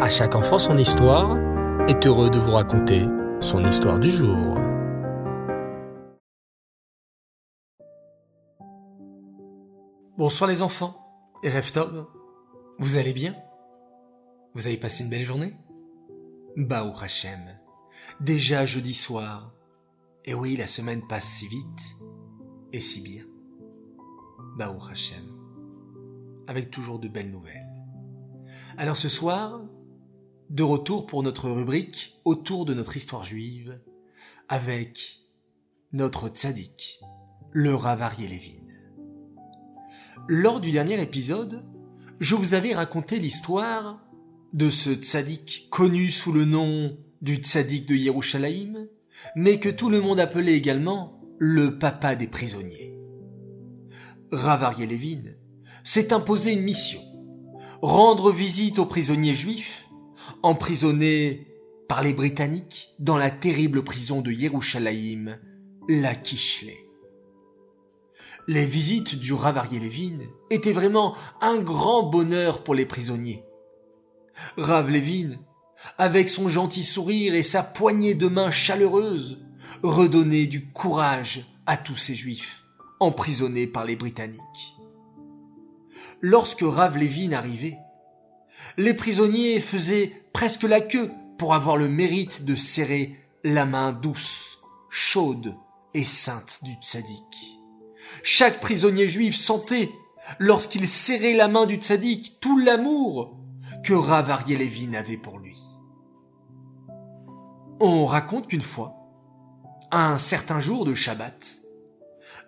À chaque enfant son histoire est heureux de vous raconter son histoire du jour. Bonsoir les enfants et Reftov, vous allez bien? Vous avez passé une belle journée? Baou Hachem, déjà jeudi soir. Et oui, la semaine passe si vite et si bien. Baou Hachem, avec toujours de belles nouvelles. Alors ce soir, de retour pour notre rubrique autour de notre histoire juive, avec notre tzaddik, le Ravarié Lévin. Lors du dernier épisode, je vous avais raconté l'histoire de ce tzaddik connu sous le nom du tzaddik de Yerushalayim, mais que tout le monde appelait également le papa des prisonniers. Ravarié Lévin s'est imposé une mission, rendre visite aux prisonniers juifs, emprisonnés par les Britanniques dans la terrible prison de Yerushalayim, la Kishleh. Les visites du Ravarié Lévin étaient vraiment un grand bonheur pour les prisonniers. Rav Lévin, avec son gentil sourire et sa poignée de main chaleureuse, redonnait du courage à tous ces juifs emprisonnés par les Britanniques. Lorsque Rav Lévin arrivait, les prisonniers faisaient presque la queue pour avoir le mérite de serrer la main douce, chaude et sainte du tzaddik. Chaque prisonnier juif sentait, lorsqu'il serrait la main du tzaddik, tout l'amour que Rav Ariel avait pour lui. On raconte qu'une fois, un certain jour de Shabbat,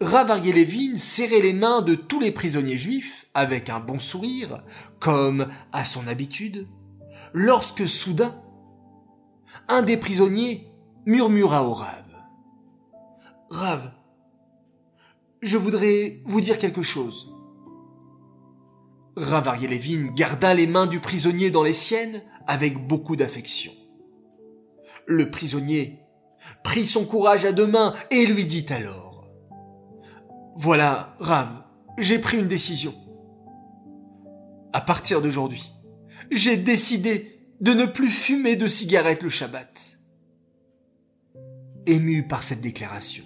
Rav Ariel serrait les mains de tous les prisonniers juifs avec un bon sourire, comme à son habitude, lorsque soudain, un des prisonniers murmura au Rav. Rav, je voudrais vous dire quelque chose. Ravarié Lévin garda les mains du prisonnier dans les siennes avec beaucoup d'affection. Le prisonnier prit son courage à deux mains et lui dit alors Voilà, Rav, j'ai pris une décision. À partir d'aujourd'hui, j'ai décidé de ne plus fumer de cigarettes le Shabbat. Ému par cette déclaration,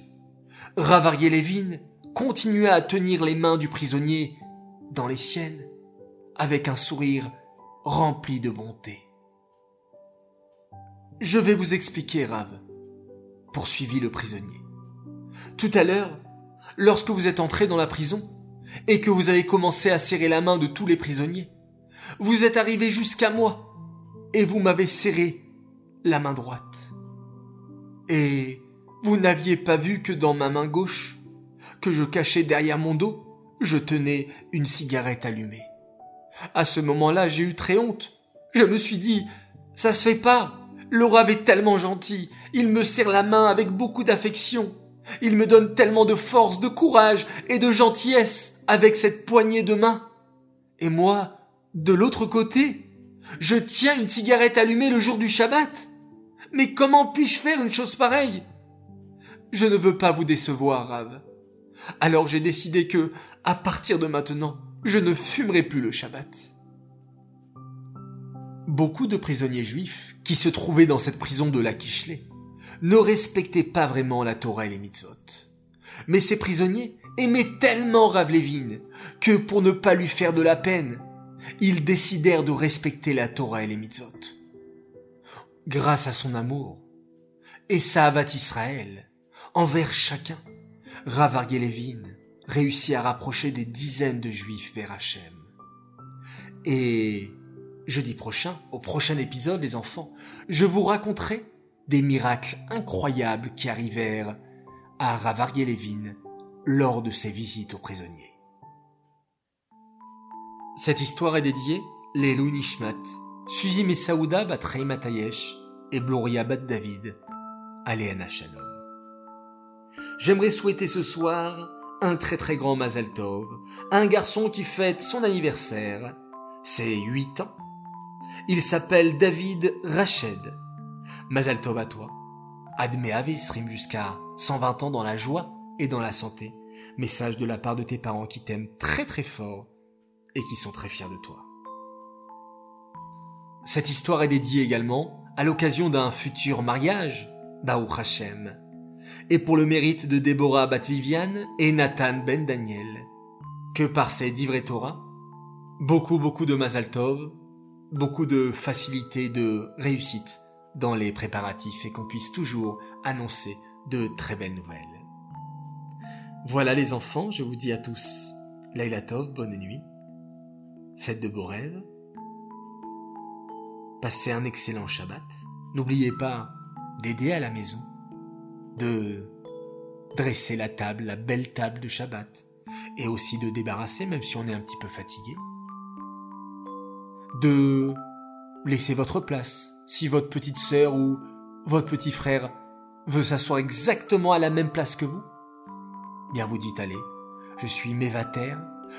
Ravarié Lévin continua à tenir les mains du prisonnier dans les siennes avec un sourire rempli de bonté. Je vais vous expliquer, Rave, poursuivit le prisonnier. Tout à l'heure, lorsque vous êtes entré dans la prison et que vous avez commencé à serrer la main de tous les prisonniers, vous êtes arrivé jusqu'à moi et vous m'avez serré la main droite. Et vous n'aviez pas vu que dans ma main gauche, que je cachais derrière mon dos, je tenais une cigarette allumée. À ce moment-là, j'ai eu très honte. Je me suis dit, ça se fait pas. Laura est tellement gentil. Il me serre la main avec beaucoup d'affection. Il me donne tellement de force, de courage et de gentillesse avec cette poignée de main. Et moi, de l'autre côté, je tiens une cigarette allumée le jour du Shabbat. Mais comment puis-je faire une chose pareille? Je ne veux pas vous décevoir, Rav. Alors j'ai décidé que, à partir de maintenant, je ne fumerai plus le Shabbat. Beaucoup de prisonniers juifs qui se trouvaient dans cette prison de la Kishleh ne respectaient pas vraiment la Torah et les mitzvot. Mais ces prisonniers aimaient tellement Rav que pour ne pas lui faire de la peine, ils décidèrent de respecter la Torah et les mitzvot. Grâce à son amour et sa avat Israël envers chacun, Rav Levin réussit à rapprocher des dizaines de juifs vers Hachem. Et jeudi prochain, au prochain épisode, les enfants, je vous raconterai des miracles incroyables qui arrivèrent à Rav Levin lors de ses visites aux prisonniers. Cette histoire est dédiée les Nishmat, Suzy Messaouda Batrei Matayesh et Bloria Bat David, Aléana Shalom. J'aimerais souhaiter ce soir un très très grand Mazel Tov, un garçon qui fête son anniversaire, c'est 8 ans. Il s'appelle David Rached. Mazel Tov à toi. Admet rime jusqu'à 120 ans dans la joie et dans la santé. Message de la part de tes parents qui t'aiment très très fort et qui sont très fiers de toi. Cette histoire est dédiée également à l'occasion d'un futur mariage, Baou Hashem, et pour le mérite de Déborah Bat-Viviane et Nathan Ben Daniel, que par ces divrei Torah, beaucoup beaucoup de Mazal Tov, beaucoup de facilité de réussite dans les préparatifs et qu'on puisse toujours annoncer de très belles nouvelles. Voilà les enfants, je vous dis à tous, Laila Tov, bonne nuit, faites de beaux rêves, passez un excellent Shabbat, n'oubliez pas d'aider à la maison, de dresser la table, la belle table de Shabbat, et aussi de débarrasser, même si on est un petit peu fatigué, de laisser votre place, si votre petite sœur ou votre petit frère veut s'asseoir exactement à la même place que vous, bien vous dites allez, je suis Mévater,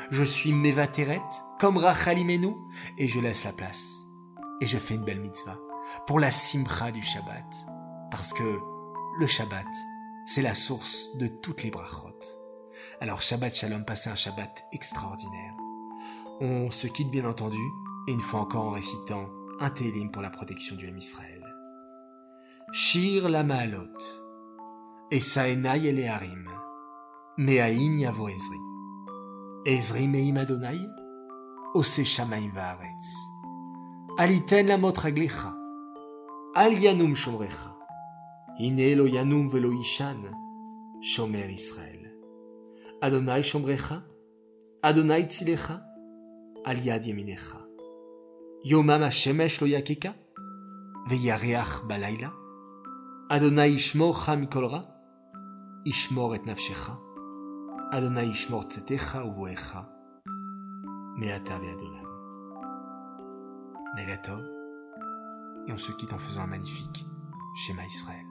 je suis Mévateret, comme Rachalimenu, et je laisse la place. Et je fais une belle mitzvah pour la simcha du Shabbat. Parce que le Shabbat, c'est la source de toutes les brachot. Alors Shabbat Shalom, passez un Shabbat extraordinaire. On se quitte bien entendu, et une fois encore en récitant un Télim pour la protection du M Israël. Shir la Maalot, Esaenai el Harim, Meaïn yavo Ezri, Ezri meim Adonai, Ose Shamaim vaaretz, Aliten la motraglicha, Al yanum shomrecha, Hine lo yanum velo ishan, Shomer Israël. Adonai shomrecha, Adonai tzilecha, Al yad yeminecha. Yomam hashemesh lo yakeka, Veyareach balayla, Adonai ishmorcha mikol ra, Ishmor et nafshecha, Adonai ishmor tzetecha uvoecha, Meata ve'adonam. Negatov, et on se quitte en faisant un magnifique schéma Israël.